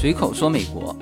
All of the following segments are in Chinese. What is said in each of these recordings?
随口说美国。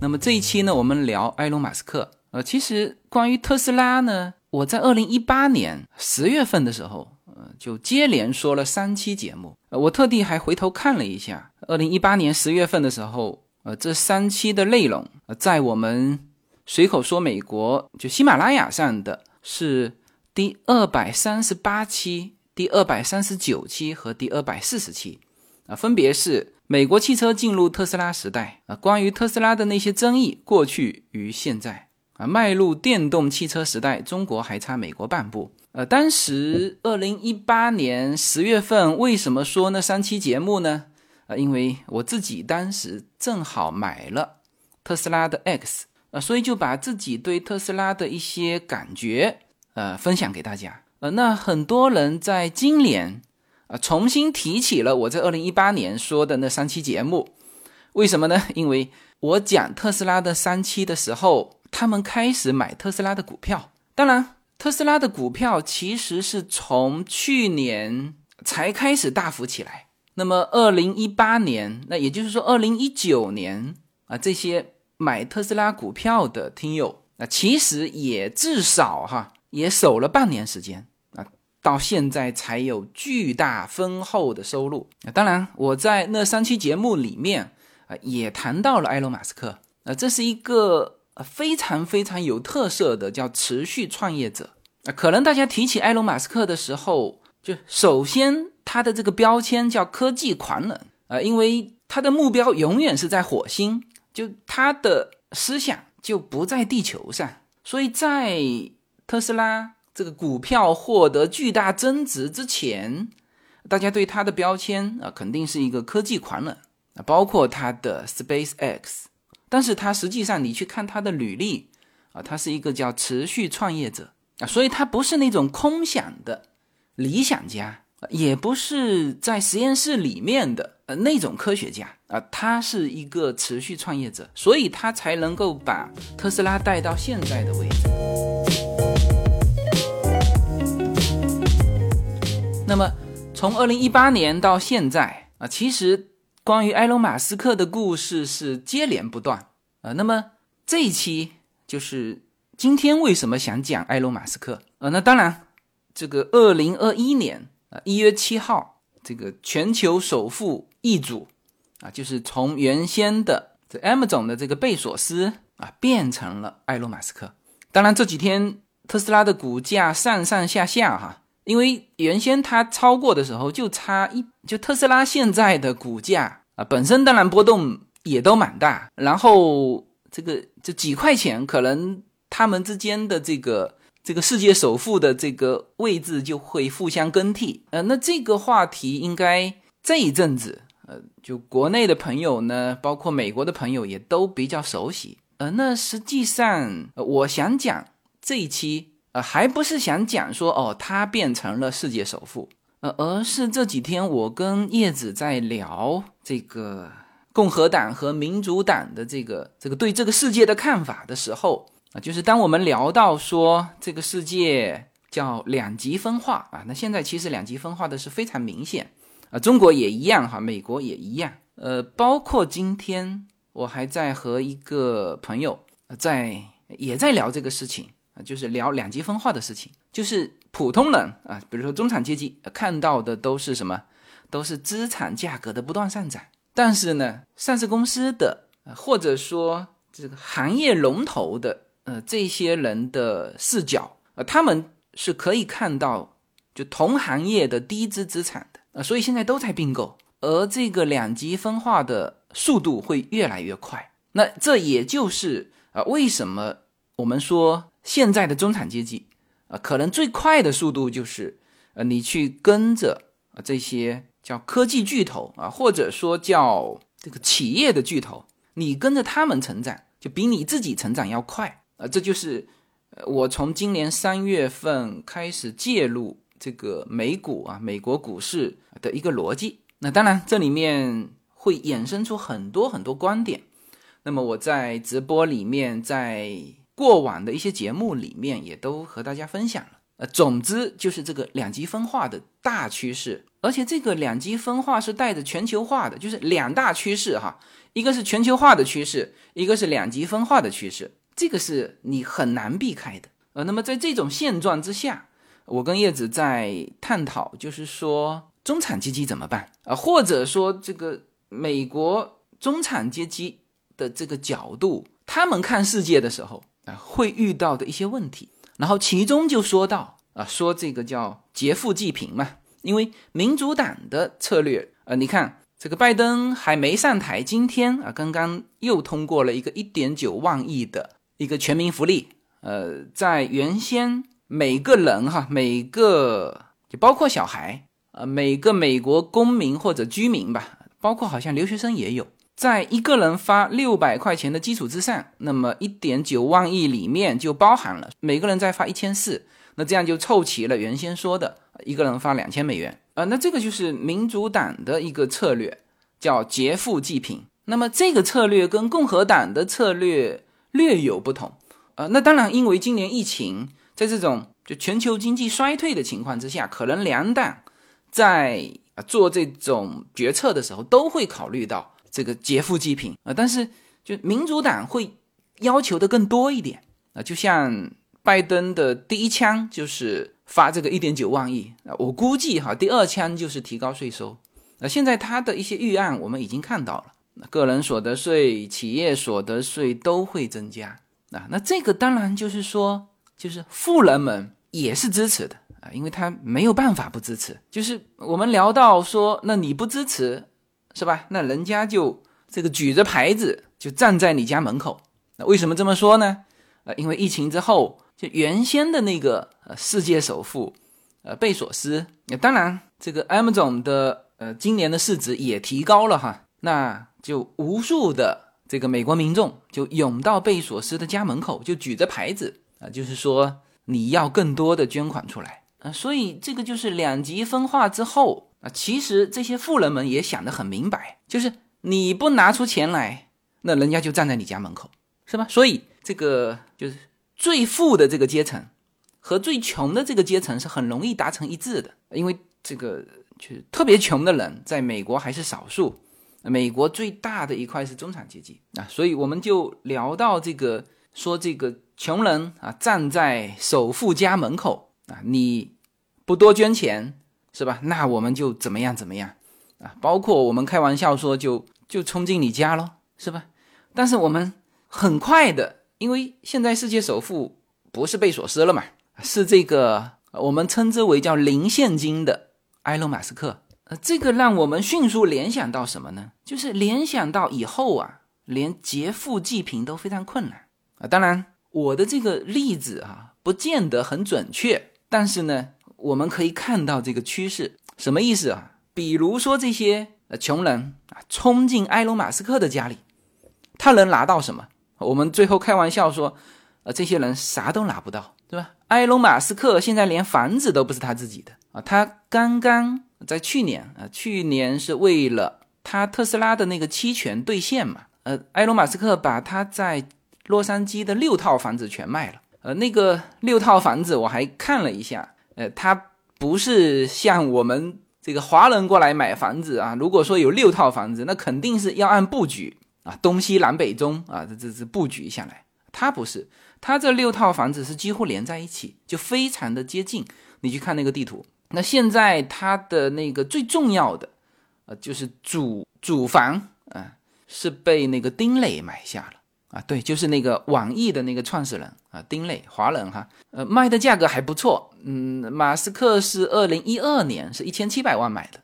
那么这一期呢，我们聊埃隆·马斯克。呃，其实关于特斯拉呢，我在二零一八年十月份的时候，呃，就接连说了三期节目。呃，我特地还回头看了一下，二零一八年十月份的时候，呃，这三期的内容，呃，在我们随口说美国就喜马拉雅上的是第二百三十八期、第二百三十九期和第二百四十期，啊，分别是。美国汽车进入特斯拉时代啊，关于特斯拉的那些争议，过去与现在啊，迈入电动汽车时代，中国还差美国半步。呃，当时二零一八年十月份，为什么说那三期节目呢？啊，因为我自己当时正好买了特斯拉的 X，啊，所以就把自己对特斯拉的一些感觉，呃，分享给大家。呃，那很多人在今年。啊，重新提起了我在二零一八年说的那三期节目，为什么呢？因为我讲特斯拉的三期的时候，他们开始买特斯拉的股票。当然，特斯拉的股票其实是从去年才开始大幅起来。那么，二零一八年，那也就是说二零一九年啊，这些买特斯拉股票的听友，那其实也至少哈也守了半年时间。到现在才有巨大丰厚的收入。当然，我在那三期节目里面啊，也谈到了埃隆·马斯克。啊，这是一个非常非常有特色的叫持续创业者。可能大家提起埃隆·马斯克的时候，就首先他的这个标签叫科技狂人啊，因为他的目标永远是在火星，就他的思想就不在地球上。所以在特斯拉。这个股票获得巨大增值之前，大家对他的标签啊，肯定是一个科技狂人啊，包括他的 SpaceX。但是他实际上，你去看他的履历啊，他是一个叫持续创业者啊，所以他不是那种空想的理想家，也不是在实验室里面的呃那种科学家啊，他是一个持续创业者，所以他才能够把特斯拉带到现在的位置。那么，从二零一八年到现在啊，其实关于埃隆·马斯克的故事是接连不断啊。那么这一期就是今天为什么想讲埃隆·马斯克啊？那当然，这个二零二一年啊一月七号，这个全球首富易主啊，就是从原先的这 M 总的这个贝索斯啊，变成了埃隆·马斯克。当然这几天特斯拉的股价上上下下哈。因为原先它超过的时候就差一，就特斯拉现在的股价啊，本身当然波动也都蛮大，然后这个这几块钱，可能他们之间的这个这个世界首富的这个位置就会互相更替。呃，那这个话题应该这一阵子，呃，就国内的朋友呢，包括美国的朋友也都比较熟悉。呃，那实际上我想讲这一期。呃，还不是想讲说哦，他变成了世界首富，呃，而是这几天我跟叶子在聊这个共和党和民主党的这个这个对这个世界的看法的时候啊，就是当我们聊到说这个世界叫两极分化啊，那现在其实两极分化的是非常明显啊，中国也一样哈，美国也一样，呃，包括今天我还在和一个朋友在也在聊这个事情。啊，就是聊两极分化的事情，就是普通人啊，比如说中产阶级看到的都是什么，都是资产价格的不断上涨。但是呢，上市公司的或者说这个行业龙头的呃这些人的视角啊，他们是可以看到就同行业的低资资产的啊，所以现在都在并购，而这个两极分化的速度会越来越快。那这也就是啊，为什么我们说。现在的中产阶级，啊，可能最快的速度就是，呃，你去跟着啊这些叫科技巨头啊，或者说叫这个企业的巨头，你跟着他们成长，就比你自己成长要快啊。这就是，我从今年三月份开始介入这个美股啊，美国股市的一个逻辑。那当然，这里面会衍生出很多很多观点。那么我在直播里面在。过往的一些节目里面也都和大家分享了，呃，总之就是这个两极分化的大趋势，而且这个两极分化是带着全球化的，就是两大趋势哈，一个是全球化的趋势，一个是两极分化的趋势，这个是你很难避开的。呃，那么在这种现状之下，我跟叶子在探讨，就是说中产阶级怎么办啊？或者说这个美国中产阶级的这个角度，他们看世界的时候啊，会遇到的一些问题。然后其中就说到啊，说这个叫劫富济贫嘛，因为民主党的策略，呃，你看。这个拜登还没上台，今天啊，刚刚又通过了一个一点九万亿的一个全民福利。呃，在原先每个人哈，每个就包括小孩，呃，每个美国公民或者居民吧，包括好像留学生也有，在一个人发六百块钱的基础之上，那么一点九万亿里面就包含了每个人再发一千四，那这样就凑齐了原先说的一个人发两千美元。啊，那这个就是民主党的一个策略，叫劫富济贫。那么这个策略跟共和党的策略略有不同。呃，那当然，因为今年疫情，在这种就全球经济衰退的情况之下，可能两党在做这种决策的时候，都会考虑到这个劫富济贫啊。但是，就民主党会要求的更多一点啊，就像拜登的第一枪就是。发这个一点九万亿啊，我估计哈，第二枪就是提高税收。那现在他的一些预案我们已经看到了，个人所得税、企业所得税都会增加啊。那这个当然就是说，就是富人们也是支持的啊，因为他没有办法不支持。就是我们聊到说，那你不支持是吧？那人家就这个举着牌子就站在你家门口。那为什么这么说呢？呃，因为疫情之后。就原先的那个呃世界首富，呃贝索斯，那当然这个 Amazon 的呃今年的市值也提高了哈，那就无数的这个美国民众就涌到贝索斯的家门口，就举着牌子啊，就是说你要更多的捐款出来啊，所以这个就是两极分化之后啊，其实这些富人们也想得很明白，就是你不拿出钱来，那人家就站在你家门口，是吧？所以这个就是。最富的这个阶层和最穷的这个阶层是很容易达成一致的，因为这个就是特别穷的人在美国还是少数，美国最大的一块是中产阶级啊，所以我们就聊到这个，说这个穷人啊站在首富家门口啊，你不多捐钱是吧？那我们就怎么样怎么样啊？包括我们开玩笑说就就冲进你家咯，是吧？但是我们很快的。因为现在世界首富不是贝索斯了嘛，是这个我们称之为叫零现金的埃隆·马斯克。呃，这个让我们迅速联想到什么呢？就是联想到以后啊，连劫富济贫都非常困难啊。当然，我的这个例子啊，不见得很准确，但是呢，我们可以看到这个趋势。什么意思啊？比如说这些呃穷人啊，冲进埃隆·马斯克的家里，他能拿到什么？我们最后开玩笑说，呃，这些人啥都拿不到，对吧？埃隆·马斯克现在连房子都不是他自己的啊，他刚刚在去年啊，去年是为了他特斯拉的那个期权兑现嘛，呃，埃隆·马斯克把他在洛杉矶的六套房子全卖了，呃，那个六套房子我还看了一下，呃，他不是像我们这个华人过来买房子啊，如果说有六套房子，那肯定是要按布局。啊，东西南北中啊，这这这布局下来，它不是，它这六套房子是几乎连在一起，就非常的接近。你去看那个地图，那现在它的那个最重要的，呃，就是主主房啊，是被那个丁磊买下了啊，对，就是那个网易的那个创始人啊，丁磊，华人哈，呃，卖的价格还不错，嗯，马斯克是二零一二年是一千七百万买的。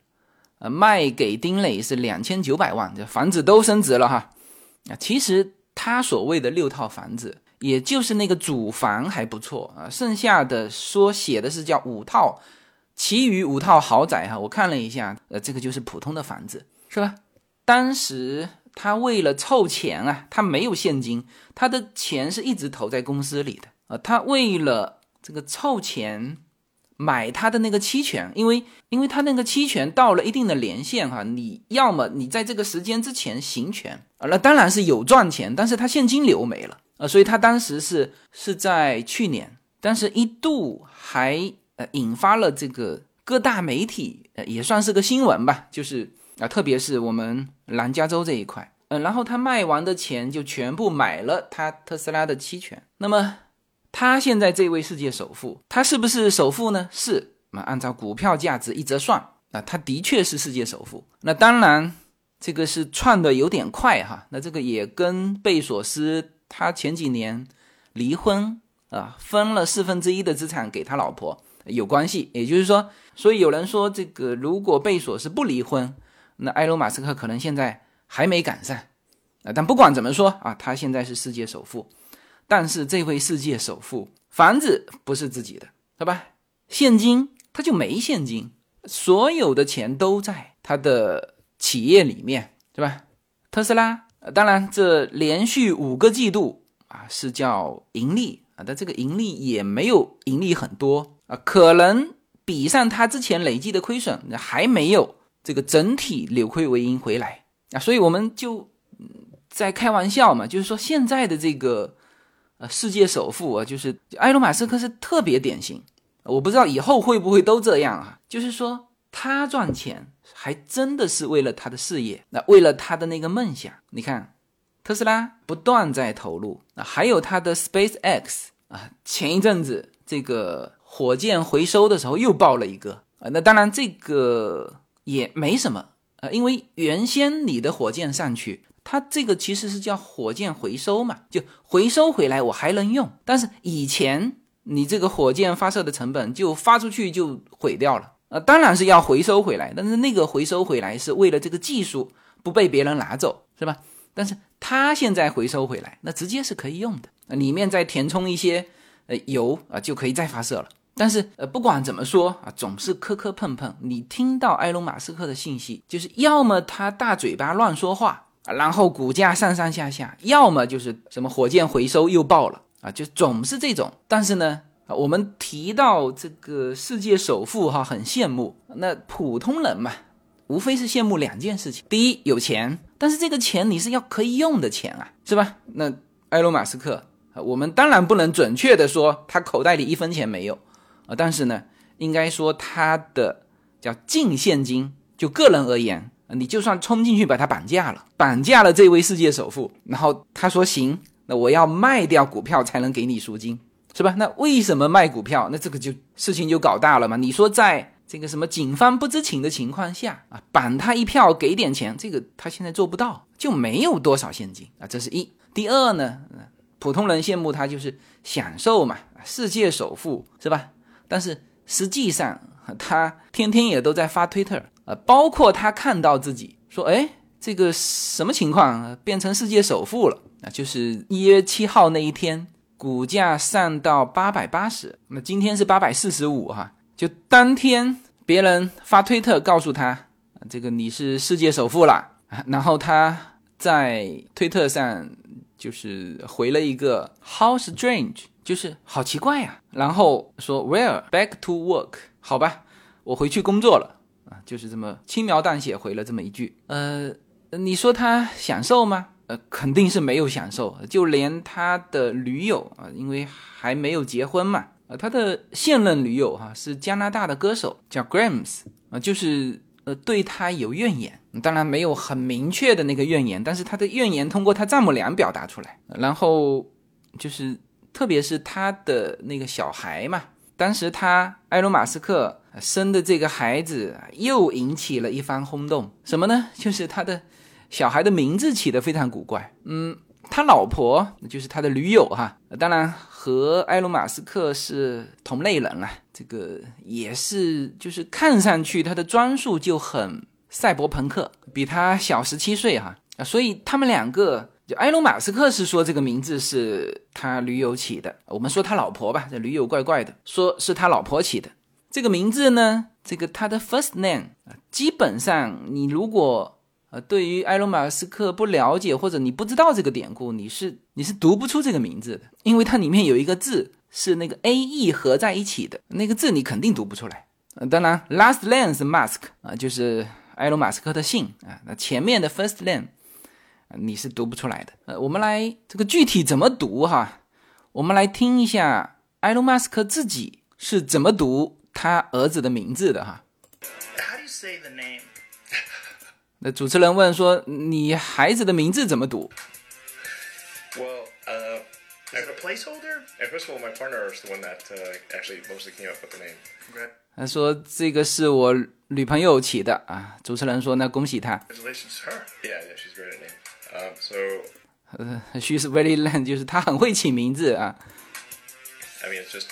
呃，卖给丁磊是两千九百万，这房子都升值了哈。啊，其实他所谓的六套房子，也就是那个主房还不错啊，剩下的说写的是叫五套，其余五套豪宅哈。我看了一下，呃，这个就是普通的房子，是吧？当时他为了凑钱啊，他没有现金，他的钱是一直投在公司里的啊。他为了这个凑钱。买他的那个期权，因为因为他那个期权到了一定的年限哈，你要么你在这个时间之前行权啊，那当然是有赚钱，但是他现金流没了啊，所以他当时是是在去年，但是一度还呃引发了这个各大媒体呃也算是个新闻吧，就是啊，特别是我们南加州这一块嗯，然后他卖完的钱就全部买了他特斯拉的期权。那么他现在这位世界首富，他是不是首富呢？是。那按照股票价值一折算，啊，他的确是世界首富。那当然，这个是串的有点快哈。那这个也跟贝索斯他前几年离婚啊，分了四分之一的资产给他老婆有关系。也就是说，所以有人说，这个如果贝索斯不离婚，那埃隆·马斯克可能现在还没赶上。啊，但不管怎么说啊，他现在是世界首富。但是这位世界首富房子不是自己的，对吧？现金。他就没现金，所有的钱都在他的企业里面，对吧？特斯拉，当然这连续五个季度啊是叫盈利啊，但这个盈利也没有盈利很多啊，可能比上他之前累计的亏损还没有这个整体扭亏为盈回来啊，所以我们就在开玩笑嘛，就是说现在的这个呃世界首富啊，就是埃隆·马斯克是特别典型。我不知道以后会不会都这样啊？就是说，他赚钱还真的是为了他的事业，那为了他的那个梦想。你看，特斯拉不断在投入，那还有他的 Space X 啊，前一阵子这个火箭回收的时候又爆了一个啊。那当然这个也没什么啊，因为原先你的火箭上去，它这个其实是叫火箭回收嘛，就回收回来我还能用，但是以前。你这个火箭发射的成本就发出去就毁掉了啊，当然是要回收回来，但是那个回收回来是为了这个技术不被别人拿走，是吧？但是它现在回收回来，那直接是可以用的，里面再填充一些呃油啊，就可以再发射了。但是呃，不管怎么说啊，总是磕磕碰碰。你听到埃隆·马斯克的信息，就是要么他大嘴巴乱说话，然后股价上上下下，要么就是什么火箭回收又爆了。啊，就总是这种，但是呢，啊，我们提到这个世界首富哈，很羡慕。那普通人嘛，无非是羡慕两件事情：第一，有钱，但是这个钱你是要可以用的钱啊，是吧？那埃隆·马斯克，我们当然不能准确的说他口袋里一分钱没有啊，但是呢，应该说他的叫净现金，就个人而言，你就算冲进去把他绑架了，绑架了这位世界首富，然后他说行。那我要卖掉股票才能给你赎金，是吧？那为什么卖股票？那这个就事情就搞大了嘛。你说在这个什么警方不知情的情况下啊，绑他一票给点钱，这个他现在做不到，就没有多少现金啊。这是一。第二呢，普通人羡慕他就是享受嘛，世界首富是吧？但是实际上他天天也都在发推特啊，包括他看到自己说，哎，这个什么情况变成世界首富了？啊，就是一月七号那一天，股价上到八百八十，那今天是八百四十五哈。就当天别人发推特告诉他，这个你是世界首富了，然后他在推特上就是回了一个 How strange，就是好奇怪呀。然后说 Where back to work，好吧，我回去工作了啊，就是这么轻描淡写回了这么一句。呃，你说他享受吗？呃，肯定是没有享受，就连他的女友啊，因为还没有结婚嘛，呃，他的现任女友哈是加拿大的歌手，叫 Grams 啊，就是呃对他有怨言，当然没有很明确的那个怨言，但是他的怨言通过他丈母娘表达出来，然后就是特别是他的那个小孩嘛，当时他埃隆马斯克生的这个孩子又引起了一番轰动，什么呢？就是他的。小孩的名字起得非常古怪，嗯，他老婆就是他的女友哈，当然和埃隆·马斯克是同类人了，这个也是，就是看上去他的装束就很赛博朋克，比他小十七岁哈啊，所以他们两个，就埃隆·马斯克是说这个名字是他驴友起的，我们说他老婆吧，这驴友怪怪的，说是他老婆起的，这个名字呢，这个他的 first name 啊，基本上你如果。呃，对于埃隆·马斯克不了解或者你不知道这个典故，你是你是读不出这个名字的，因为它里面有一个字是那个 A E 合在一起的那个字，你肯定读不出来。呃，当然，last name 是 Musk 啊，就是埃隆·马斯克的姓啊。那前面的 first name 你是读不出来的。呃，我们来这个具体怎么读哈？我们来听一下埃隆·马斯克自己是怎么读他儿子的名字的哈。How do you say the name? 那主持人问说：“你孩子的名字怎么读 uh, Is it a placeholder? and first of all, my partner is the one that uh, actually mostly came up with the name. Congrat-？” 他说：“这个是我女朋友起的啊。”主持人说：“那恭喜她。 Congratulations to her. Yeah, yeah, she's great at name. Um, so, 呃，She's very land，就是她很会起名字啊。 I mean, it's just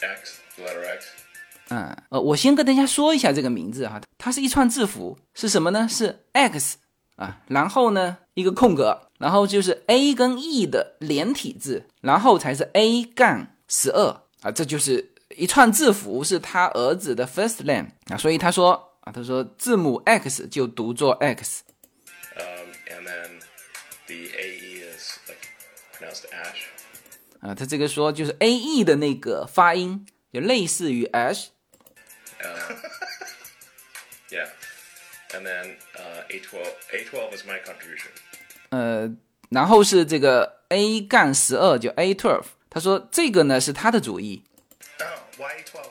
X, the letter X. 嗯，呃，我先跟大家说一下这个名字哈，它是一串字符，是什么呢？是 X 啊，然后呢一个空格，然后就是 A 跟 E 的连体字，然后才是 A 杠十二啊，这就是一串字符，是他儿子的 first name 啊，所以他说啊，他说字母 X 就读作 X，Um, and then the AE is like pronounced Ash. 啊，他这个说就是 A E 的那个发音，就类似于 Ash，Yeah. And then uh, A12. A12 is my contribution. 呃，然后是这个 A 杠十二，就 A twelve。他说这个呢是他的主意。Oh, why 12?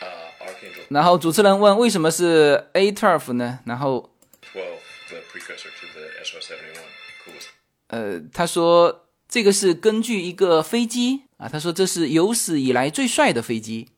Uh, Archangel 然后主持人问为什么是 A twelve 呢？然后 12, the precursor to the SR71. Coolest. 呃，他说这个是根据一个飞机啊，他说这是有史以来最帅的飞机。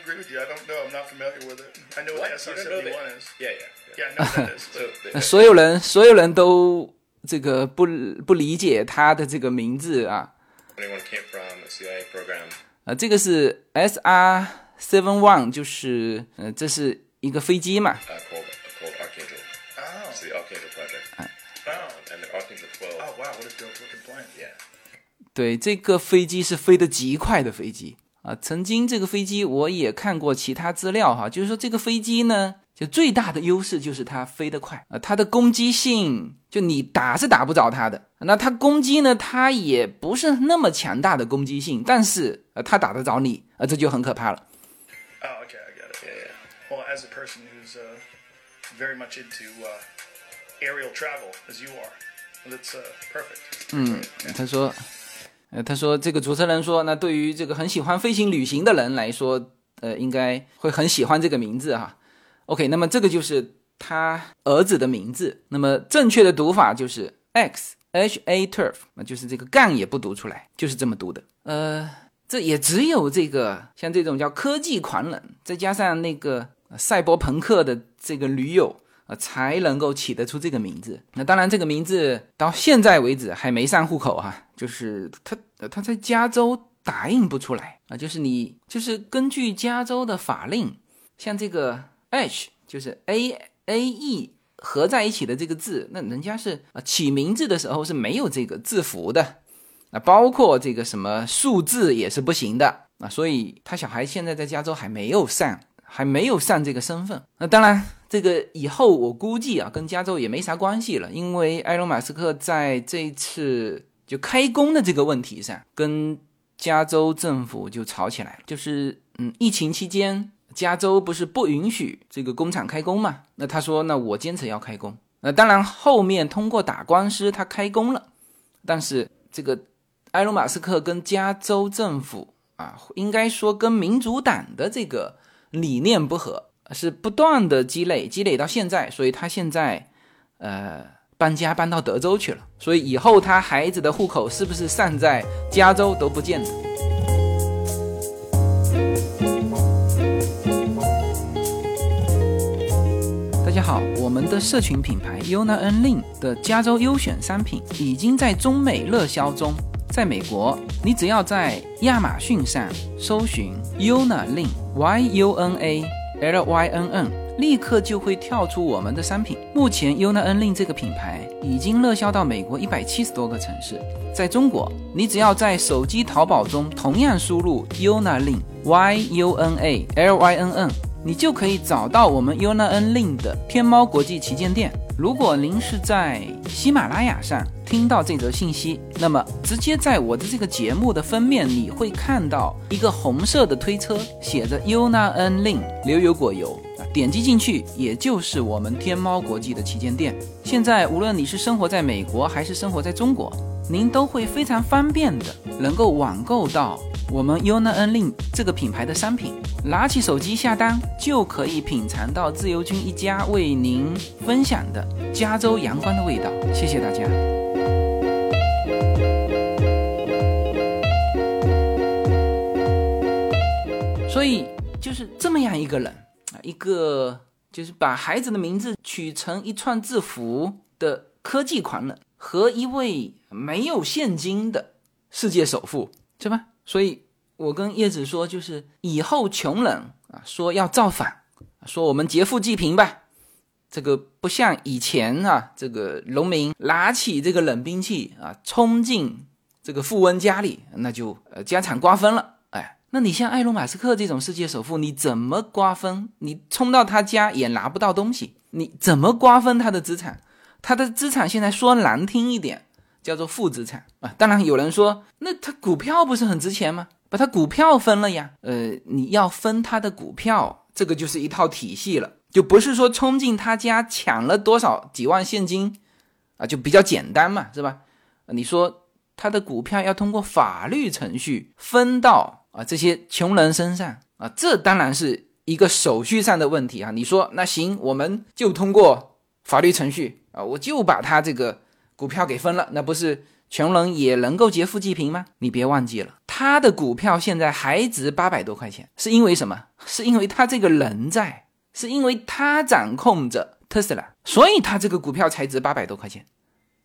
agree with you. I don't know. I'm not familiar with it. I know what, What? You don't know SR71 that? is. Yeah, yeah. Yeah, I know what that is. So But the, 所有人所有人都这个不不理解他的这个名字啊。 anyone came from a CIA program. 呃，这个是 S R seven one，就是呃这是一个飞机嘛。 uh, called called Archangel. oh, It's the Archangel project. oh, And the Archangel 12. oh, wow, what a dope looking plane. Yeah. 对，这个飞机是飞得极快的飞机 啊。曾经这个飞机我也看过其他资料哈，就是说这个飞机呢，就最大的优势就是它飞得快啊，它的攻击性就你打是打不着它的。那它攻击呢，它也不是那么强大的攻击性，但是呃，它打得着你啊，这就很可怕了。Oh, okay, I got it. Yeah, yeah. Well, as a person who's uh, very much into uh, aerial travel, as you are, that's uh, perfect. 他说，呃，他说这个主持人说，那对于这个很喜欢飞行旅行的人来说，呃，应该会很喜欢这个名字哈。OK，那么这个就是他儿子的名字，那么正确的读法就是 X H A turf，那就是这个杠也不读出来，就是这么读的。呃，这也只有这个像这种叫科技狂人，再加上那个赛博朋克的这个驴友。啊，才能够起得出这个名字。那当然，这个名字到现在为止还没上户口哈、就是他他在加州打印不出来啊，就是你就是根据加州的法令，像这个 H 就是 A A E 合在一起的这个字，那人家是啊起名字的时候是没有这个字符的，啊，包括这个什么数字也是不行的啊，所以他小孩现在在加州还没有上，还没有上这个身份。那当然，这个以后我估计啊，跟加州也没啥关系了，因为埃隆·马斯克在这一次就开工的这个问题上，跟加州政府就吵起来。就是嗯，疫情期间，加州不是不允许这个工厂开工嘛？那他说，那我坚持要开工。那当然，后面通过打官司，他开工了，但是这个埃隆·马斯克跟加州政府啊，应该说跟民主党的这个理念不合，是不断的积累，积累到现在，所以他现在呃搬家搬到德州去了，所以以后他孩子的户口是不是上在加州都不见得。大家好，我们的社群品牌 Yona N Lin 的加州优选商品已经在中美热销中。在美国，你只要在亚马逊上搜寻 Yona Lin Y U N A L Y N N，立刻就会跳出我们的商品。目前 UNA N Link 这个品牌已经热销到美国一百七十多个城市。在中国，你只要在手机淘宝中同样输入 UNA Link Y U N A L Y N N，。你就可以找到我们 UNA N Link 的天猫国际旗舰店。如果您是在喜马拉雅上听到这则信息，那么直接在我的这个节目的封面，你会看到一个红色的推车，写着 Yona N Lin 牛油果油，点击进去，也就是我们天猫国际的旗舰店。现在无论你是生活在美国还是生活在中国，您都会非常方便的能够网购到我们 Yona N Lin 这个品牌的商品，拿起手机下单就可以品尝到自由军一家为您分享的加州阳光的味道。谢谢大家。所以就是这么样一个人，一个就是把孩子的名字取成一串字符的科技狂人，和一位没有现金的世界首富，是吧？所以我跟叶子说，就是以后穷人啊，说要造反，说我们劫富济贫吧，这个不像以前啊，这个农民拿起这个冷兵器啊，冲进这个富翁家里，那就呃家产瓜分了。那你像埃隆·马斯克这种世界首富，你怎么瓜分？你冲到他家也拿不到东西，你怎么瓜分他的资产？他的资产现在说难听一点。叫做负资产啊，当然有人说，那他股票不是很值钱吗？把他股票分了呀，呃，你要分他的股票，这个就是一套体系了，就不是说冲进他家抢了多少几万现金啊，就比较简单嘛，是吧？你说他的股票要通过法律程序分到啊这些穷人身上啊，这当然是一个手续上的问题啊。你说那行，我们就通过法律程序啊，我就把他这个。股票给分了，那不是穷人也能够劫富济贫吗？你别忘记了，他的股票现在还值八百多块钱，是因为什么？是因为他这个人在，是因为他掌控着特斯拉，所以他这个股票才值八百多块钱。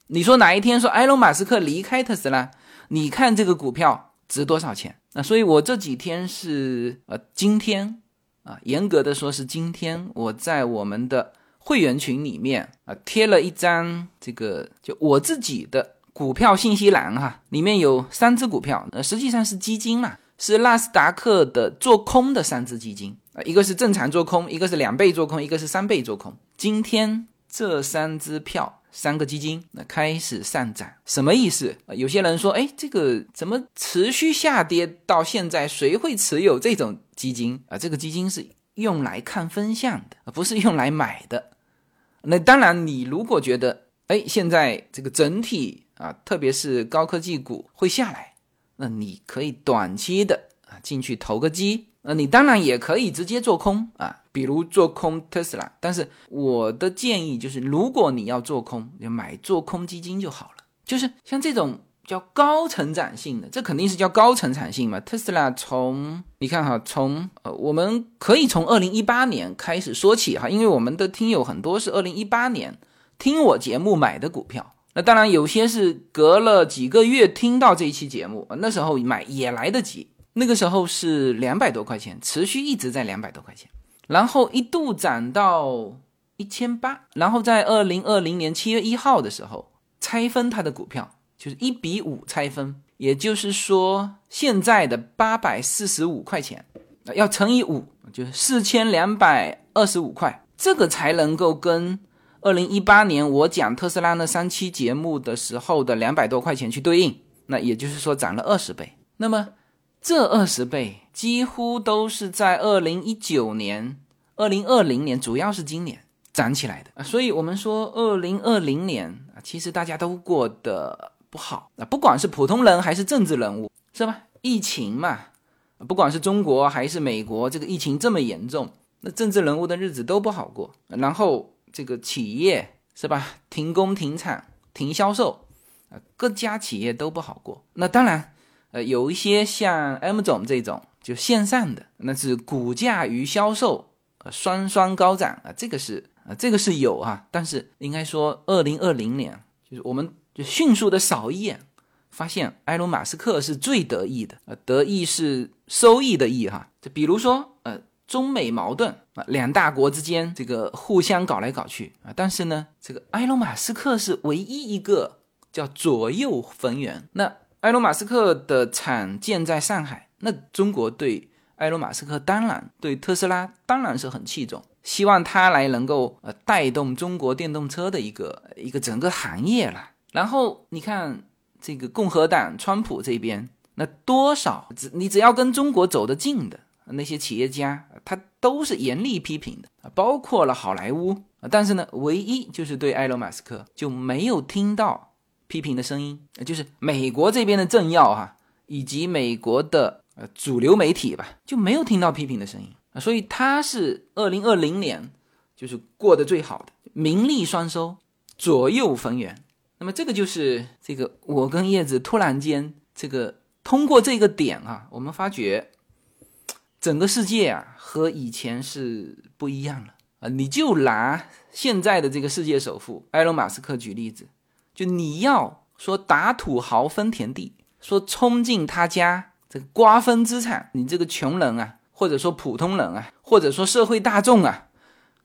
你说哪一天说埃隆·马斯克离开特斯拉，你看这个股票值多少钱？那所以我这几天是呃，今天啊，严格的说是今天，我在我们的。会员群里面啊贴了一张这个就我自己的股票信息栏哈，里面有三只股票，呃实际上是基金嘛，是纳斯达克的做空的三只基金啊，一个是正常做空，一个是两倍做空，一个是三倍做空。今天这三只票三个基金那开始上涨，什么意思啊？有些人说，哎，这个怎么持续下跌到现在？谁会持有这种基金啊？这个基金是。用来看分项的，不是用来买的。那当然，你如果觉得，哎，现在这个整体啊，特别是高科技股会下来，那你可以短期的啊进去投个机。那你当然也可以直接做空啊，比如做空特斯拉。但是我的建议就是，如果你要做空，就买做空基金就好了。就是像这种。叫高成长性的，这肯定是叫高成长性嘛。特斯拉从你看哈，从呃，我们可以从二零一八年开始说起哈，因为我们的听友很多是二零一八年听我节目买的股票，那当然有些是隔了几个月听到这一期节目，那时候买也来得及。那个时候是两百多块钱，持续一直在两百多块钱，然后一度涨到一千八，然后在二零二零年七月一号的时候拆分它的股票。就是一比五拆分，也就是说现在的八百四十五块钱，要乘以五，就是四千两百二十五块，这个才能够跟二零一八年我讲特斯拉那三期节目的时候的两百多块钱去对应。那也就是说涨了二十倍。那么这二十倍几乎都是在二零一九年、二零二零年，主要是今年涨起来的啊。所以我们说二零二零年啊，其实大家都过得。不好，啊不管是普通人还是政治人物，是吧？疫情嘛，不管是中国还是美国，这个疫情这么严重，那政治人物的日子都不好过。然后这个企业是吧，停工、停产、停销售，啊，各家企业都不好过。那当然，呃，有一些像 M 总这种就线上的，那是股价与销售双双高涨啊，这个是啊，这个是有啊。但是应该说，二零二零年就是我们。就迅速的扫一眼，发现埃隆·马斯克是最得意的，呃，得意是收益的益哈。就比如说，呃，中美矛盾啊，两大国之间这个互相搞来搞去啊，但是呢，这个埃隆·马斯克是唯一一个叫左右逢源。那埃隆·马斯克的厂建在上海，那中国对埃隆·马斯克当然对特斯拉当然是很器重，希望他来能够呃带动中国电动车的一个一个整个行业了。然后你看这个共和党川普这边，那多少只你只要跟中国走得近的那些企业家，他都是严厉批评的啊，包括了好莱坞。但是呢，唯一就是对埃隆·马斯克就没有听到批评的声音，就是美国这边的政要哈，以及美国的呃主流媒体吧，就没有听到批评的声音啊，所以他是二零二零年就是过得最好的，名利双收，左右逢源。那么这个就是这个我跟叶子突然间这个通过这个点啊，我们发觉整个世界啊和以前是不一样了啊！你就拿现在的这个世界首富埃隆·马斯克举例子，就你要说打土豪分田地，说冲进他家这个瓜分资产，你这个穷人啊，或者说普通人啊，或者说社会大众啊，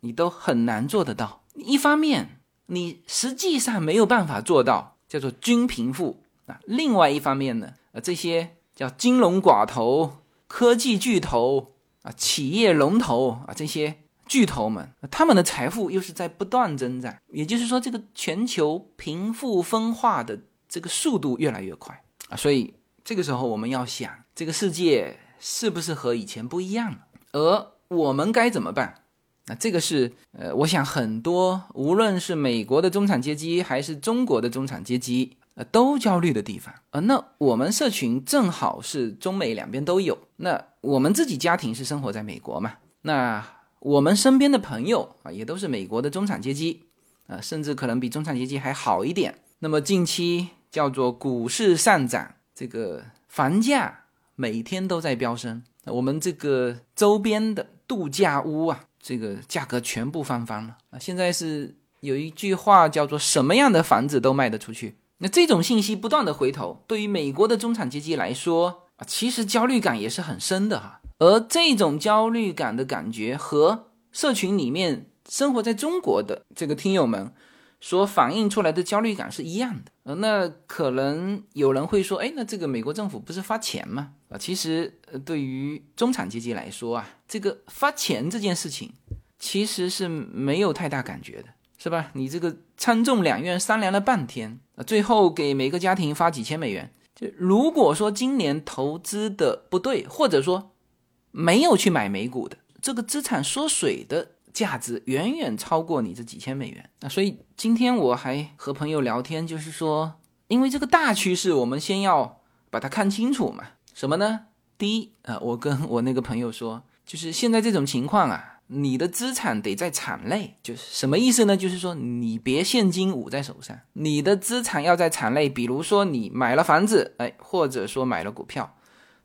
你都很难做得到。一方面，你实际上没有办法做到叫做均贫富啊。另外一方面呢，呃，这些叫金融寡头、科技巨头啊、企业龙头啊这些巨头们，他们的财富又是在不断增长。也就是说，这个全球贫富分化的这个速度越来越快啊。所以这个时候我们要想，这个世界是不是和以前不一样了？而我们该怎么办？那这个是呃，我想很多无论是美国的中产阶级还是中国的中产阶级，呃，都焦虑的地方。呃，那我们社群正好是中美两边都有。那我们自己家庭是生活在美国嘛？那我们身边的朋友啊，也都是美国的中产阶级，啊，甚至可能比中产阶级还好一点。那么近期叫做股市上涨，这个房价每天都在飙升。我们这个周边的度假屋啊。这个价格全部翻番了啊！现在是有一句话叫做“什么样的房子都卖得出去”。那这种信息不断的回头，对于美国的中产阶级来说啊，其实焦虑感也是很深的哈。而这种焦虑感的感觉和社群里面生活在中国的这个听友们。所反映出来的焦虑感是一样的，呃，那可能有人会说，哎，那这个美国政府不是发钱吗？啊，其实对于中产阶级来说啊，这个发钱这件事情其实是没有太大感觉的，是吧？你这个参众两院商量了半天，最后给每个家庭发几千美元，就如果说今年投资的不对，或者说没有去买美股的，这个资产缩水的。价值远远超过你这几千美元啊！所以今天我还和朋友聊天，就是说，因为这个大趋势，我们先要把它看清楚嘛。什么呢？第一啊，我跟我那个朋友说，就是现在这种情况啊，你的资产得在场内，就是什么意思呢？就是说你别现金捂在手上，你的资产要在场内。比如说你买了房子，哎，或者说买了股票，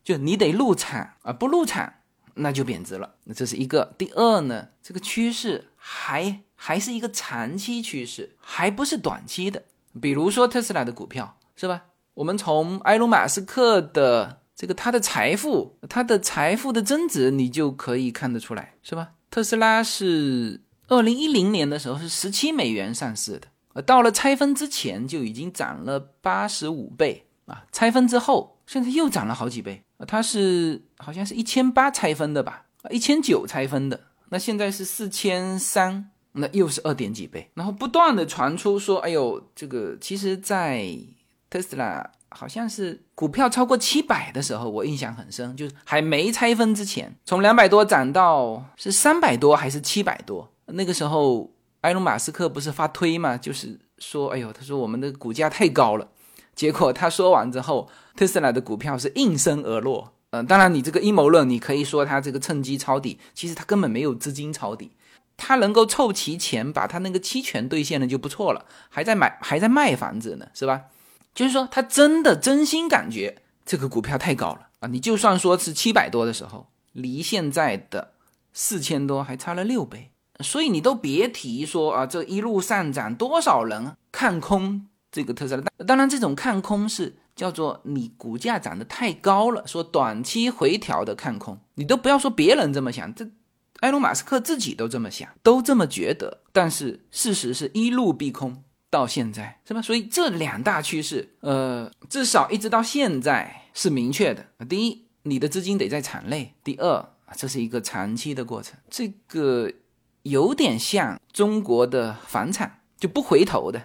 就你得入场啊，不入场。那就贬值了，那这是一个。第二呢，这个趋势还还是一个长期趋势，还不是短期的。比如说特斯拉的股票，是吧？我们从埃隆·马斯克的这个他的财富，他的财富的增值，你就可以看得出来，是吧？特斯拉是二零一零年的时候是十七美元上市的，呃，到了拆分之前就已经涨了八十五倍啊，拆分之后现在又涨了好几倍。它是好像是一千八拆分的吧，一千九拆分的，那现在是四千三，那又是二点几倍，然后不断的传出说，哎呦，这个其实，在特斯拉好像是股票超过七百的时候，我印象很深，就是还没拆分之前，从两百多涨到是三百多还是七百多，那个时候埃隆马斯克不是发推嘛，就是说，哎呦，他说我们的股价太高了。结果他说完之后，特斯拉的股票是应声而落。嗯，当然你这个阴谋论，你可以说他这个趁机抄底，其实他根本没有资金抄底，他能够凑齐钱把他那个期权兑现了就不错了，还在买 还在卖房子呢，是吧？就是说他真的真心感觉这个股票太高了啊！你就算说是七百多的时候，离现在的四千多还差了六倍，所以你都别提说啊，这一路上涨多少人看空。这个特斯拉，当然这种看空是叫做你股价涨得太高了，说短期回调的看空，你都不要说别人这么想，这埃隆马斯克自己都这么想，都这么觉得。但是事实是一路逼空到现在，是吧？所以这两大趋势，呃，至少一直到现在是明确的。第一，你的资金得在场内；第二，这是一个长期的过程。这个有点像中国的房产，就不回头的。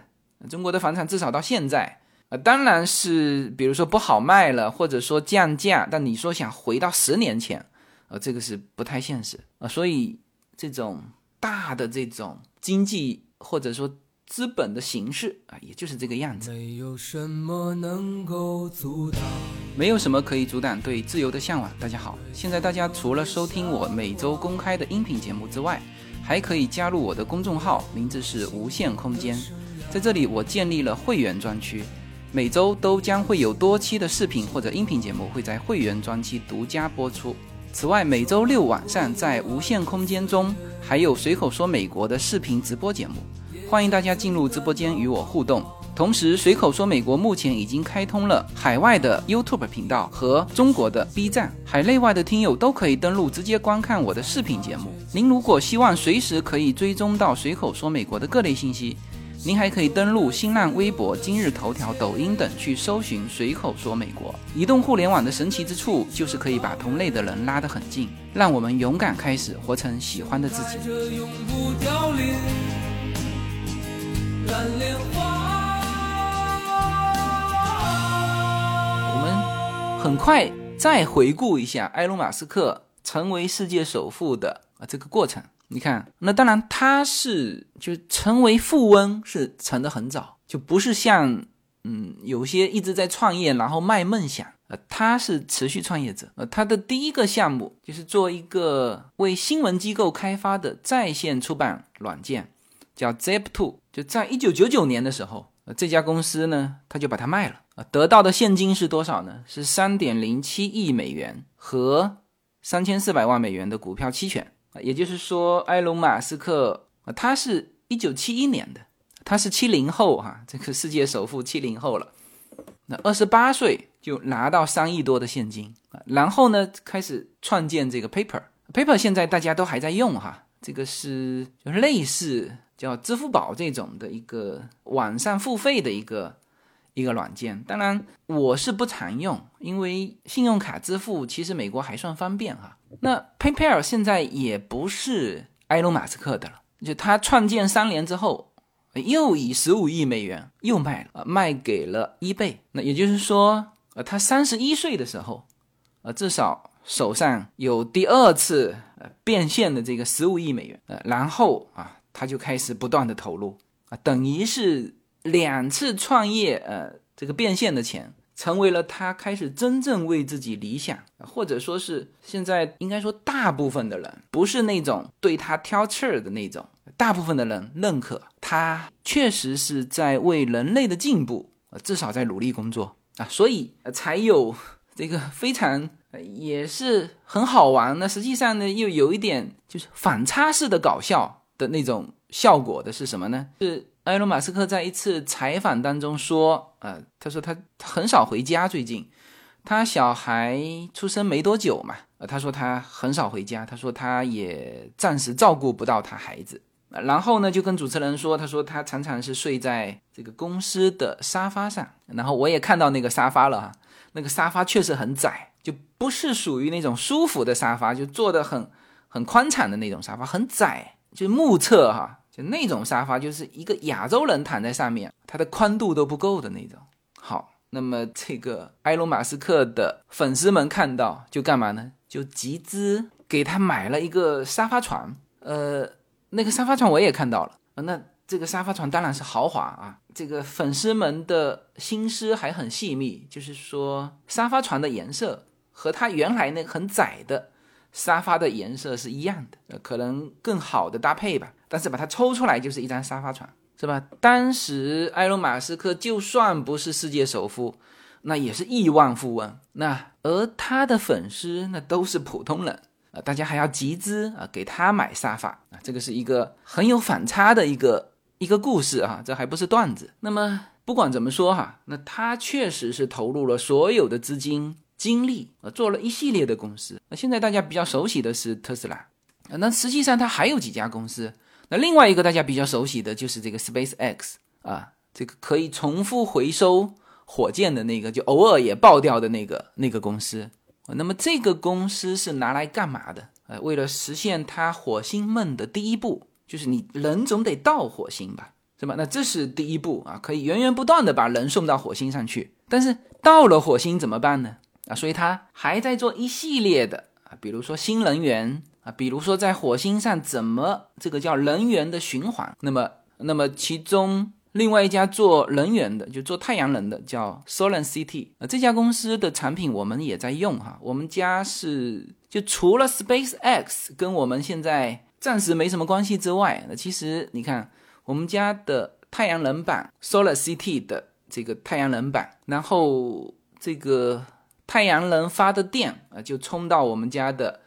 中国的房产至少到现在，啊，当然是比如说不好卖了，或者说降价。但你说想回到十年前，呃，这个是不太现实啊。所以这种大的这种经济或者说资本的形式啊，也就是这个样子。没有什么能够阻挡。没有什么可以阻挡对自由的向往。大家好，现在大家除了收听我每周公开的音频节目之外，还可以加入我的公众号，名字是无限空间。在这里，我建立了会员专区，每周都将会有多期的视频或者音频节目会在会员专区独家播出。此外，每周六晚上在无限空间中还有随口说美国的视频直播节目，欢迎大家进入直播间与我互动。同时，随口说美国目前已经开通了海外的 YouTube 频道和中国的 B 站，海内外的听友都可以登录直接观看我的视频节目。您如果希望随时可以追踪到随口说美国的各类信息，您还可以登录新浪微博、今日头条、抖音等去搜寻“随口说美国”。移动互联网的神奇之处就是可以把同类的人拉得很近，让我们勇敢开始，活成喜欢的自己。我们很快再回顾一下埃隆·马斯克成为世界首富的啊这个过程。你看，那当然他是就成为富翁是成的很早，就不是像嗯有些一直在创业然后卖梦想，呃他是持续创业者。呃他的第一个项目就是做一个为新闻机构开发的在线出版软件，叫 Zip2。就在一九九九年的时候，呃这家公司呢他就把它卖了。啊，得到的现金是多少呢？是三点零七亿美元和三千四百万美元的股票期权。也就是说，埃隆·马斯克，他是一九七一年的，他是七零后哈，这个世界首富七零后了。那二十八岁就拿到三亿多的现金，然后呢，开始创建这个 Paper。Paper 现在大家都还在用哈，这个是就类似叫支付宝这种的一个网上付费的一个。一个软件，当然我是不常用，因为信用卡支付其实美国还算方便哈。那 PayPal 现在也不是埃隆·马斯克的了，就他创建三年之后，又以十五亿美元又卖了，卖给了 eBay。那也就是说，呃，他三十一岁的时候，呃，至少手上有第二次呃变现的这个十五亿美元，呃，然后啊，他就开始不断的投入啊，等于是。两次创业，呃，这个变现的钱，成为了他开始真正为自己理想，或者说是现在应该说大部分的人不是那种对他挑刺儿的那种，大部分的人认可他确实是在为人类的进步，呃，至少在努力工作啊，所以才有这个非常也是很好玩。那实际上呢，又有一点就是反差式的搞笑的那种效果的是什么呢？是。埃隆·马斯克在一次采访当中说：“呃，他说他很少回家，最近他小孩出生没多久嘛，呃，他说他很少回家，他说他也暂时照顾不到他孩子。然后呢，就跟主持人说，他说他常常是睡在这个公司的沙发上。然后我也看到那个沙发了哈，那个沙发确实很窄，就不是属于那种舒服的沙发，就坐的很很宽敞的那种沙发，很窄，就目测哈。”就那种沙发，就是一个亚洲人躺在上面，它的宽度都不够的那种。好，那么这个埃隆·马斯克的粉丝们看到就干嘛呢？就集资给他买了一个沙发床。呃，那个沙发床我也看到了。那这个沙发床当然是豪华啊。这个粉丝们的心思还很细密，就是说沙发床的颜色和他原来那个很窄的沙发的颜色是一样的，呃，可能更好的搭配吧。但是把它抽出来就是一张沙发床，是吧？当时埃隆·马斯克就算不是世界首富，那也是亿万富翁。那而他的粉丝那都是普通人啊，大家还要集资啊给他买沙发啊，这个是一个很有反差的一个一个故事啊，这还不是段子。那么不管怎么说哈，那他确实是投入了所有的资金精力啊，做了一系列的公司。那现在大家比较熟悉的是特斯拉，那实际上他还有几家公司。那另外一个大家比较熟悉的就是这个 SpaceX 啊，这个可以重复回收火箭的那个，就偶尔也爆掉的那个那个公司。那么这个公司是拿来干嘛的？呃，为了实现它火星梦的第一步，就是你人总得到火星吧，是吧？那这是第一步啊，可以源源不断的把人送到火星上去。但是到了火星怎么办呢？啊，所以它还在做一系列的啊，比如说新能源。啊，比如说在火星上怎么这个叫能源的循环？那么，那么其中另外一家做能源的，就做太阳能的，叫 Solar City 啊。这家公司的产品我们也在用哈。我们家是就除了 Space X 跟我们现在暂时没什么关系之外，那其实你看我们家的太阳能板 Solar City 的这个太阳能板，然后这个太阳能发的电啊，就充到我们家的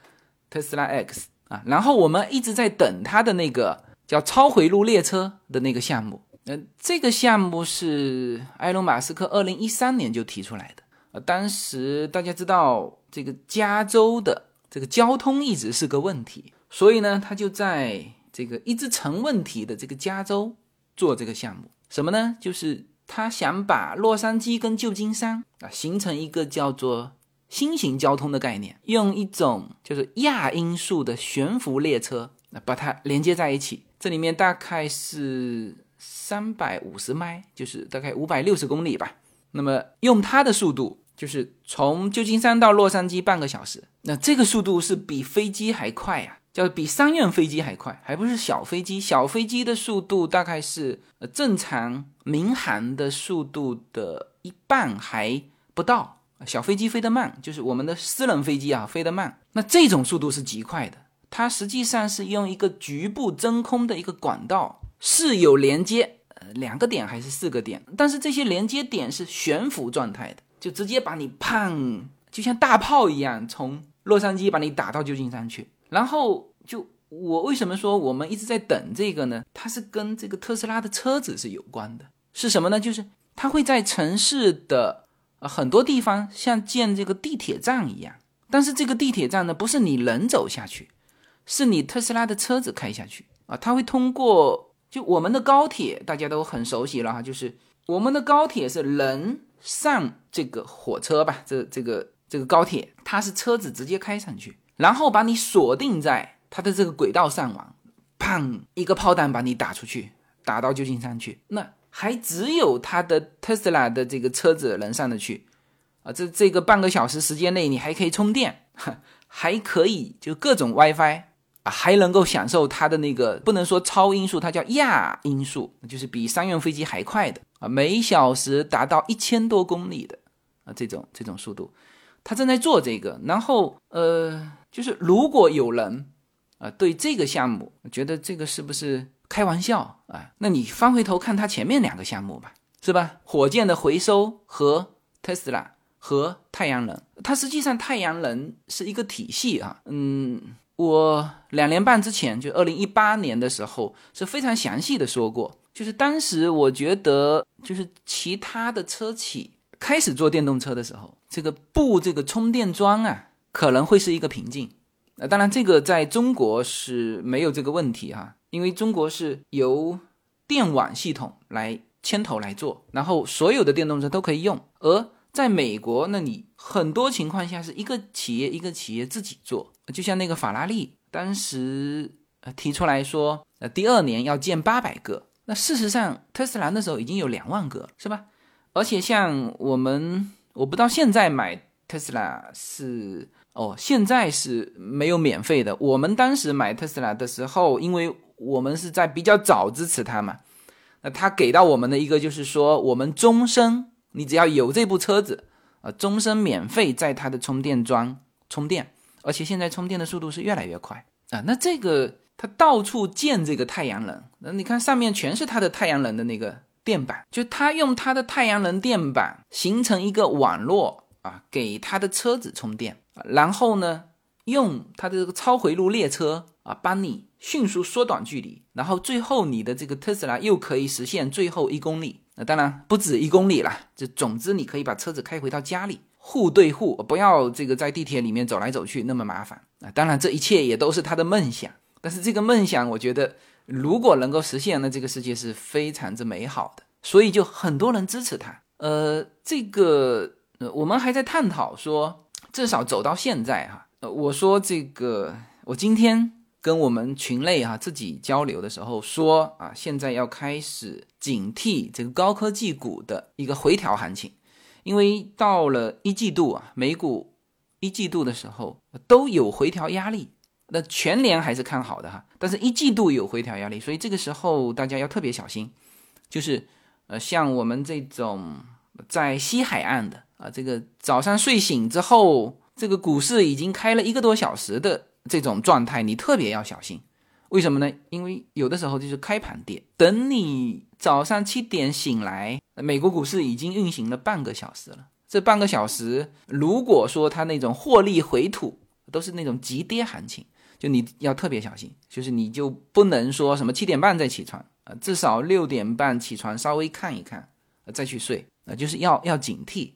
特斯拉 X 啊。然后我们一直在等它的那个叫超回路列车的那个项目。呃，这个项目是埃隆·马斯克二零一三年就提出来的。呃，当时大家知道这个加州的这个交通一直是个问题，所以呢，他就在这个一直成问题的这个加州做这个项目。什么呢？就是他想把洛杉矶跟旧金山啊形成一个叫做新型交通的概念，用一种就是亚音速的悬浮列车啊把它连接在一起。这里面大概是。三百五十迈，就是大概五百六十公里吧。那么用它的速度，就是从旧金山到洛杉矶半个小时。那这个速度是比飞机还快呀，叫比商用飞机还快，还不是小飞机。小飞机的速度大概是呃正常民航的速度的一半还不到。小飞机飞得慢，就是我们的私人飞机啊飞得慢。那这种速度是极快的，它实际上是用一个局部真空的一个管道。是有连接，呃，两个点还是四个点？但是这些连接点是悬浮状态的，就直接把你砰，就像大炮一样，从洛杉矶把你打到旧金山去。然后就我为什么说我们一直在等这个呢？它是跟这个特斯拉的车子是有关的。是什么呢？就是它会在城市的啊很多地方像建这个地铁站一样，但是这个地铁站呢，不是你人走下去，是你特斯拉的车子开下去啊，它会通过。就我们的高铁，大家都很熟悉了哈，就是我们的高铁是人上这个火车吧，这这个这个高铁，它是车子直接开上去，然后把你锁定在它的这个轨道上网，砰，一个炮弹把你打出去，打到旧金山去，那还只有它的特斯拉的这个车子能上得去啊，这这个半个小时时间内，你还可以充电，还可以就各种 WiFi 啊。还能够享受它的那个不能说超音速，它叫亚音速，就是比商用飞机还快的啊，每小时达到一千多公里的啊这种这种速度，他正在做这个。然后呃，就是如果有人啊对这个项目觉得这个是不是开玩笑啊，那你翻回头看它前面两个项目吧，是吧？火箭的回收和特斯拉和太阳能，它实际上太阳能是一个体系啊，嗯。我两年半之前，就二零一八年的时候，是非常详细的说过。就是当时我觉得，就是其他的车企开始做电动车的时候，这个布这个充电桩啊，可能会是一个瓶颈。那当然，这个在中国是没有这个问题哈，因为中国是由电网系统来牵头来做，然后所有的电动车都可以用。而在美国，那你很多情况下是一个企业一个企业自己做。就像那个法拉利当时呃提出来说，呃第二年要建八百个，那事实上特斯拉那时候已经有两万个，是吧？而且像我们，我不知道现在买特斯拉是哦，现在是没有免费的。我们当时买特斯拉的时候，因为我们是在比较早支持它嘛，那他给到我们的一个就是说，我们终身你只要有这部车子，呃，终身免费在它的充电桩充电。而且现在充电的速度是越来越快啊！那这个它到处建这个太阳能，那你看上面全是它的太阳能的那个电板，就它用它的太阳能电板形成一个网络啊，给他的车子充电，然后呢，用他的这个超回路列车啊，帮你迅速缩短距离，然后最后你的这个特斯拉又可以实现最后一公里，那当然不止一公里了，这总之你可以把车子开回到家里。户对户，不要这个在地铁里面走来走去那么麻烦啊！当然，这一切也都是他的梦想。但是这个梦想，我觉得如果能够实现，那这个世界是非常之美好的。所以就很多人支持他。呃，这个呃，我们还在探讨说，至少走到现在哈，呃，我说这个，我今天跟我们群内哈自己交流的时候说啊，现在要开始警惕这个高科技股的一个回调行情。因为到了一季度啊，美股一季度的时候都有回调压力，那全年还是看好的哈，但是一季度有回调压力，所以这个时候大家要特别小心，就是呃，像我们这种在西海岸的啊，这个早上睡醒之后，这个股市已经开了一个多小时的这种状态，你特别要小心。为什么呢？因为有的时候就是开盘跌，等你早上七点醒来，美国股市已经运行了半个小时了。这半个小时，如果说它那种获利回吐，都是那种急跌行情，就你要特别小心，就是你就不能说什么七点半再起床啊，至少六点半起床稍微看一看，再去睡啊，就是要要警惕。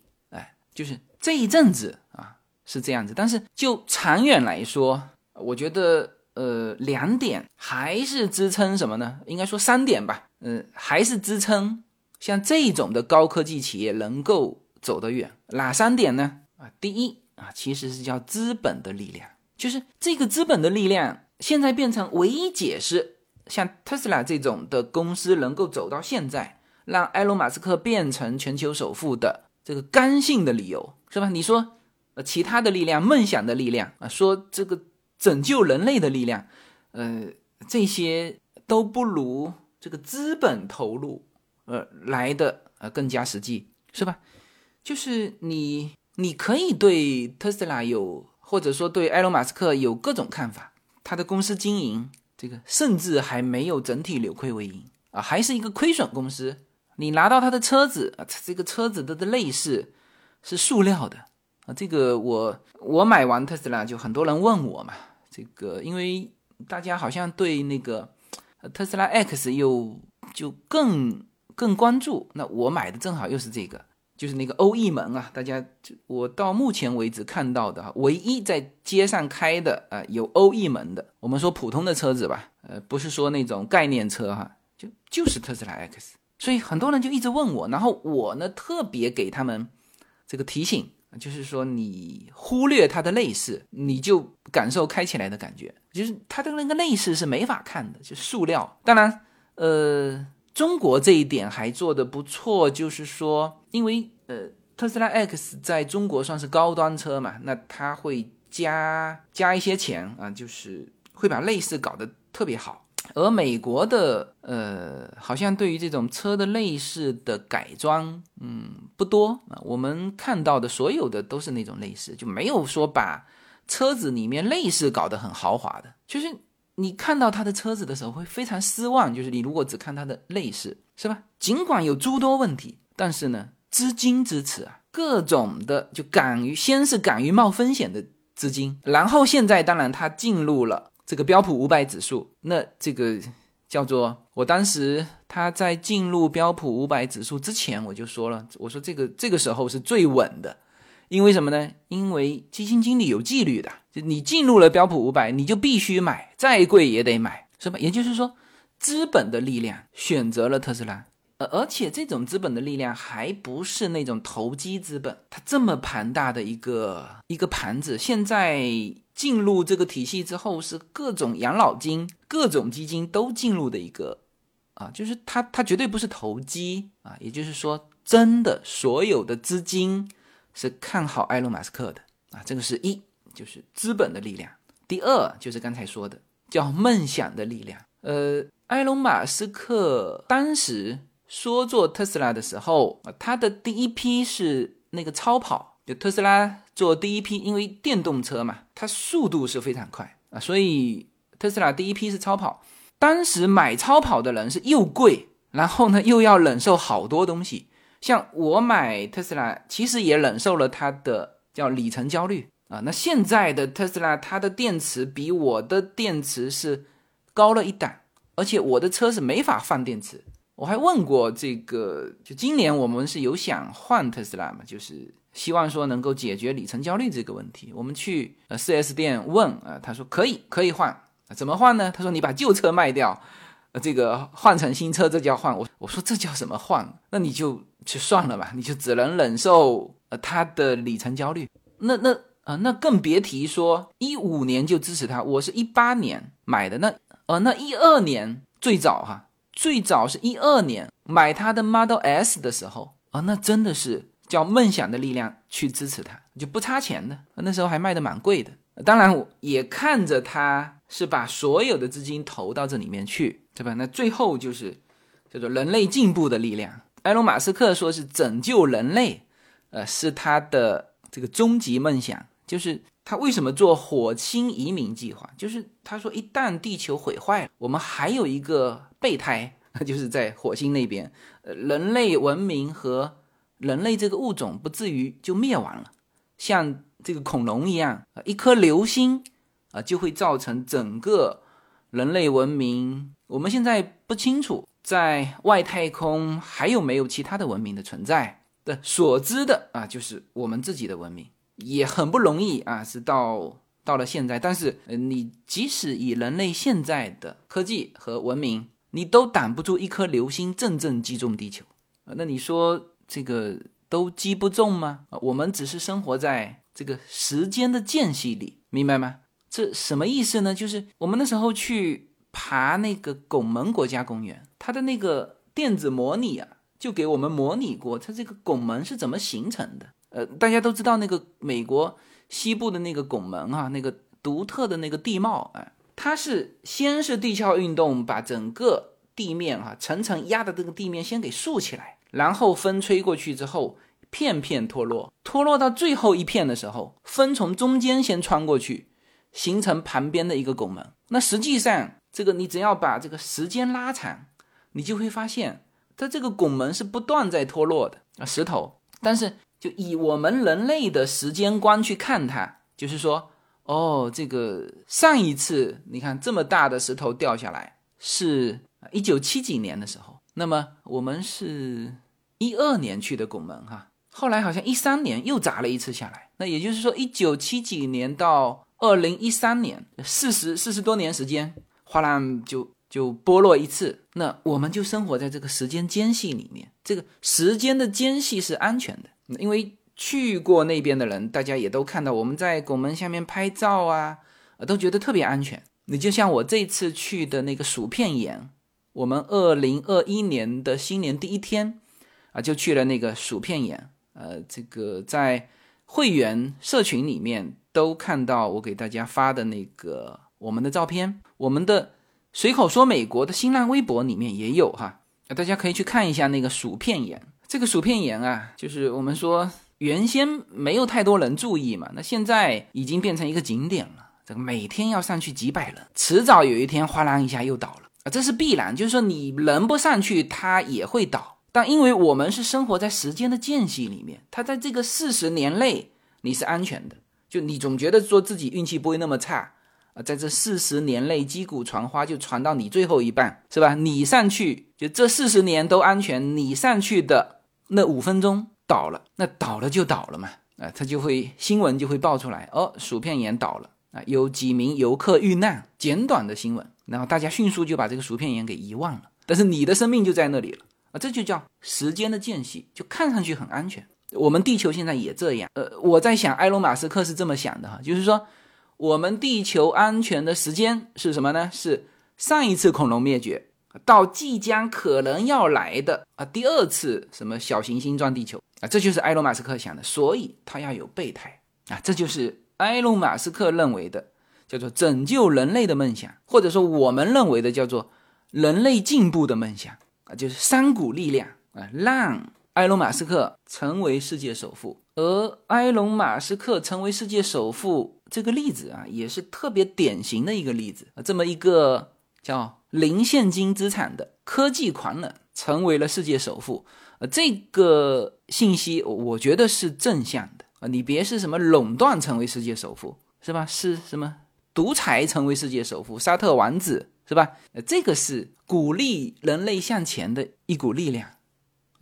就是这一阵子啊是这样子，但是就长远来说，我觉得。呃，两点还是支撑什么呢？应该说三点吧。嗯，还是支撑像这种的高科技企业能够走得远。哪三点呢？啊，第一啊，其实是叫资本的力量，就是这个资本的力量现在变成唯一解释像特斯拉这种的公司能够走到现在，让埃隆·马斯克变成全球首富的这个刚性的理由，是吧？你说，呃，其他的力量、梦想的力量啊，说这个。拯救人类的力量，呃，这些都不如这个资本投入，呃，来的呃更加实际，是吧？就是你，你可以对特斯拉有，或者说对埃隆·马斯克有各种看法，他的公司经营这个甚至还没有整体扭亏为盈啊，还是一个亏损公司。你拿到他的车子啊，这个车子的的内饰是塑料的啊，这个我我买完特斯拉就很多人问我嘛。这个，因为大家好像对那个特斯拉 X 又就更更关注，那我买的正好又是这个，就是那个欧翼门啊。大家，我到目前为止看到的唯一在街上开的啊有欧翼门的，我们说普通的车子吧，呃，不是说那种概念车哈，就就是特斯拉 X。所以很多人就一直问我，然后我呢特别给他们这个提醒。就是说，你忽略它的内饰，你就感受开起来的感觉。就是它的那个内饰是没法看的，就塑料。当然，呃，中国这一点还做的不错，就是说，因为呃，特斯拉 X 在中国算是高端车嘛，那它会加加一些钱啊，就是会把内饰搞得特别好。而美国的呃，好像对于这种车的内饰的改装，嗯，不多啊。我们看到的所有的都是那种内饰，就没有说把车子里面内饰搞得很豪华的。就是你看到他的车子的时候会非常失望。就是你如果只看它的内饰，是吧？尽管有诸多问题，但是呢，资金支持啊，各种的就敢于先是敢于冒风险的资金，然后现在当然他进入了。这个标普五百指数，那这个叫做我当时他在进入标普五百指数之前，我就说了，我说这个这个时候是最稳的，因为什么呢？因为基金经理有纪律的，就你进入了标普五百，你就必须买，再贵也得买，是吧？也就是说，资本的力量选择了特斯拉，而而且这种资本的力量还不是那种投机资本，它这么庞大的一个一个盘子，现在。进入这个体系之后，是各种养老金、各种基金都进入的一个啊，就是它它绝对不是投机啊，也就是说，真的所有的资金是看好埃隆·马斯克的啊，这个是一，就是资本的力量。第二就是刚才说的叫梦想的力量。呃，埃隆·马斯克当时说做特斯拉的时候，他的第一批是那个超跑，就特斯拉。做第一批，因为电动车嘛，它速度是非常快啊，所以特斯拉第一批是超跑。当时买超跑的人是又贵，然后呢又要忍受好多东西。像我买特斯拉，其实也忍受了它的叫里程焦虑啊。那现在的特斯拉，它的电池比我的电池是高了一档，而且我的车是没法放电池。我还问过这个，就今年我们是有想换特斯拉嘛，就是。希望说能够解决里程焦虑这个问题。我们去呃 4S 店问啊，他说可以，可以换。怎么换呢？他说你把旧车卖掉，呃，这个换成新车，这叫换。我我说这叫什么换？那你就去算了吧，你就只能忍受呃他的里程焦虑。那那啊，那更别提说一五年就支持他。我是一八年买的，那呃那一二年最早哈，最早是一二年买他的 Model S 的时候啊，那真的是。叫梦想的力量去支持他，就不差钱的。那时候还卖的蛮贵的，当然我也看着他是把所有的资金投到这里面去，对吧？那最后就是叫做人类进步的力量，埃隆·马斯克说是拯救人类，呃，是他的这个终极梦想。就是他为什么做火星移民计划？就是他说，一旦地球毁坏了，我们还有一个备胎，就是在火星那边，人类文明和人类这个物种不至于就灭亡了，像这个恐龙一样，一颗流星啊，就会造成整个人类文明。我们现在不清楚。在外太空还有没有其他的文明的存在的所知的啊，就是我们自己的文明也很不容易啊，是到到了现在。但是你即使以人类现在的科技和文明，你都挡不住一颗流星阵阵击中地球。那你说这个都击不中吗？我们只是生活在这个时间的间隙里，明白吗？这什么意思呢？就是我们那时候去爬那个拱门国家公园。它的那个电子模拟啊，就给我们模拟过它这个拱门是怎么形成的。呃，大家都知道那个美国西部的那个拱门啊，那个独特的那个地貌，哎，它是先是地壳运动把整个地面哈层层压的这个地面先给竖起来，然后风吹过去之后片片脱落，脱落到最后一片的时候，风从中间先穿过去，形成旁边的一个拱门。那实际上这个你只要把这个时间拉长。你就会发现，它这个拱门是不断在脱落的啊，石头。但是，就以我们人类的时间观去看它，就是说，哦，这个上一次你看这么大的石头掉下来是一九七几年的时候，那么我们是一二年去的拱门哈，后来好像一三年又砸了一次下来，那也就是说，一九七几年到二零一三年，四十四十多年时间，哗啦就。就剥落一次，那我们就生活在这个时间间隙里面。这个时间的间隙是安全的，因为去过那边的人，大家也都看到我们在拱门下面拍照啊，都觉得特别安全。你就像我这次去的那个薯片岩，我们二零二一年的新年第一天啊，就去了那个薯片岩。呃，这个在会员社群里面都看到我给大家发的那个我们的照片，我们的。随口说美国的新浪微博里面也有哈，大家可以去看一下那个薯片岩。这个薯片岩啊，就是我们说原先没有太多人注意嘛，那现在已经变成一个景点了。这个每天要上去几百人，迟早有一天哗啦一下又倒了啊，这是必然。就是说你人不上去，它也会倒。但因为我们是生活在时间的间隙里面，它在这个四十年内你是安全的，就你总觉得说自己运气不会那么差。啊，在这四十年内，击鼓传花就传到你最后一半，是吧？你上去，就这四十年都安全。你上去的那五分钟倒了，那倒了就倒了嘛。啊，他就会新闻就会爆出来，哦，薯片岩倒了啊，有几名游客遇难，简短的新闻，然后大家迅速就把这个薯片岩给遗忘了。但是你的生命就在那里了啊，这就叫时间的间隙，就看上去很安全。我们地球现在也这样。呃，我在想，埃隆·马斯克是这么想的哈，就是说。我们地球安全的时间是什么呢？是上一次恐龙灭绝到即将可能要来的啊第二次什么小行星撞地球啊，这就是埃隆·马斯克想的，所以他要有备胎啊，这就是埃隆·马斯克认为的叫做拯救人类的梦想，或者说我们认为的叫做人类进步的梦想啊，就是三股力量啊，让埃隆·马斯克成为世界首富，而埃隆·马斯克成为世界首富。这个例子啊，也是特别典型的一个例子啊。这么一个叫零现金资产的科技狂人，成为了世界首富。呃，这个信息我觉得是正向的啊。你别是什么垄断成为世界首富，是吧？是什么独裁成为世界首富？沙特王子是吧？呃，这个是鼓励人类向前的一股力量，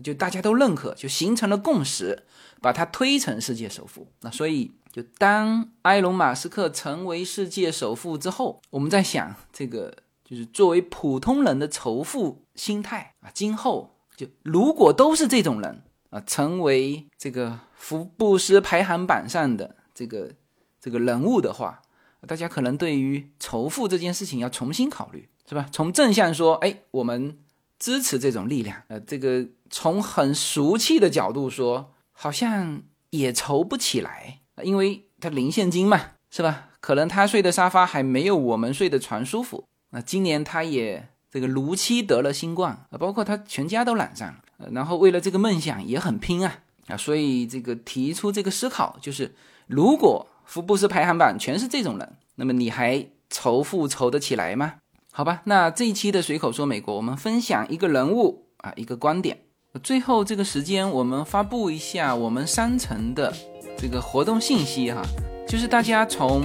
就大家都认可，就形成了共识，把它推成世界首富。那所以。就当埃隆·马斯克成为世界首富之后，我们在想，这个就是作为普通人的仇富心态啊。今后就如果都是这种人啊，成为这个福布斯排行榜上的这个这个人物的话，大家可能对于仇富这件事情要重新考虑，是吧？从正向说，哎，我们支持这种力量。呃，这个从很俗气的角度说，好像也仇不起来。因为他零现金嘛，是吧？可能他睡的沙发还没有我们睡的床舒服。那今年他也这个卢妻得了新冠啊，包括他全家都染上了，然后为了这个梦想也很拼啊啊，所以这个提出这个思考就是，如果福布斯排行榜全是这种人，那么你还仇富仇得起来吗？好吧，那这一期的随口说美国，我们分享一个人物啊，一个观点。最后这个时间，我们发布一下我们商城的这个活动信息哈，就是大家从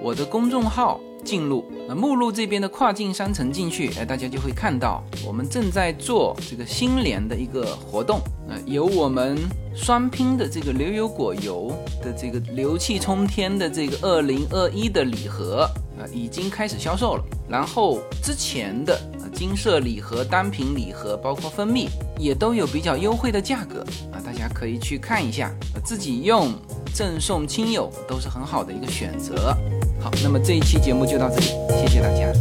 我的公众号。进入那目录这边的跨境商城进去，哎，大家就会看到我们正在做这个新年的一个活动，呃，有我们双拼的这个牛油果油的这个牛气冲天的这个二零二一的礼盒啊，已经开始销售了。然后之前的金色礼盒、单品礼盒，包括蜂蜜，也都有比较优惠的价格啊，大家可以去看一下，自己用赠送亲友都是很好的一个选择。好，那么这一期节目就到这里，谢谢大家。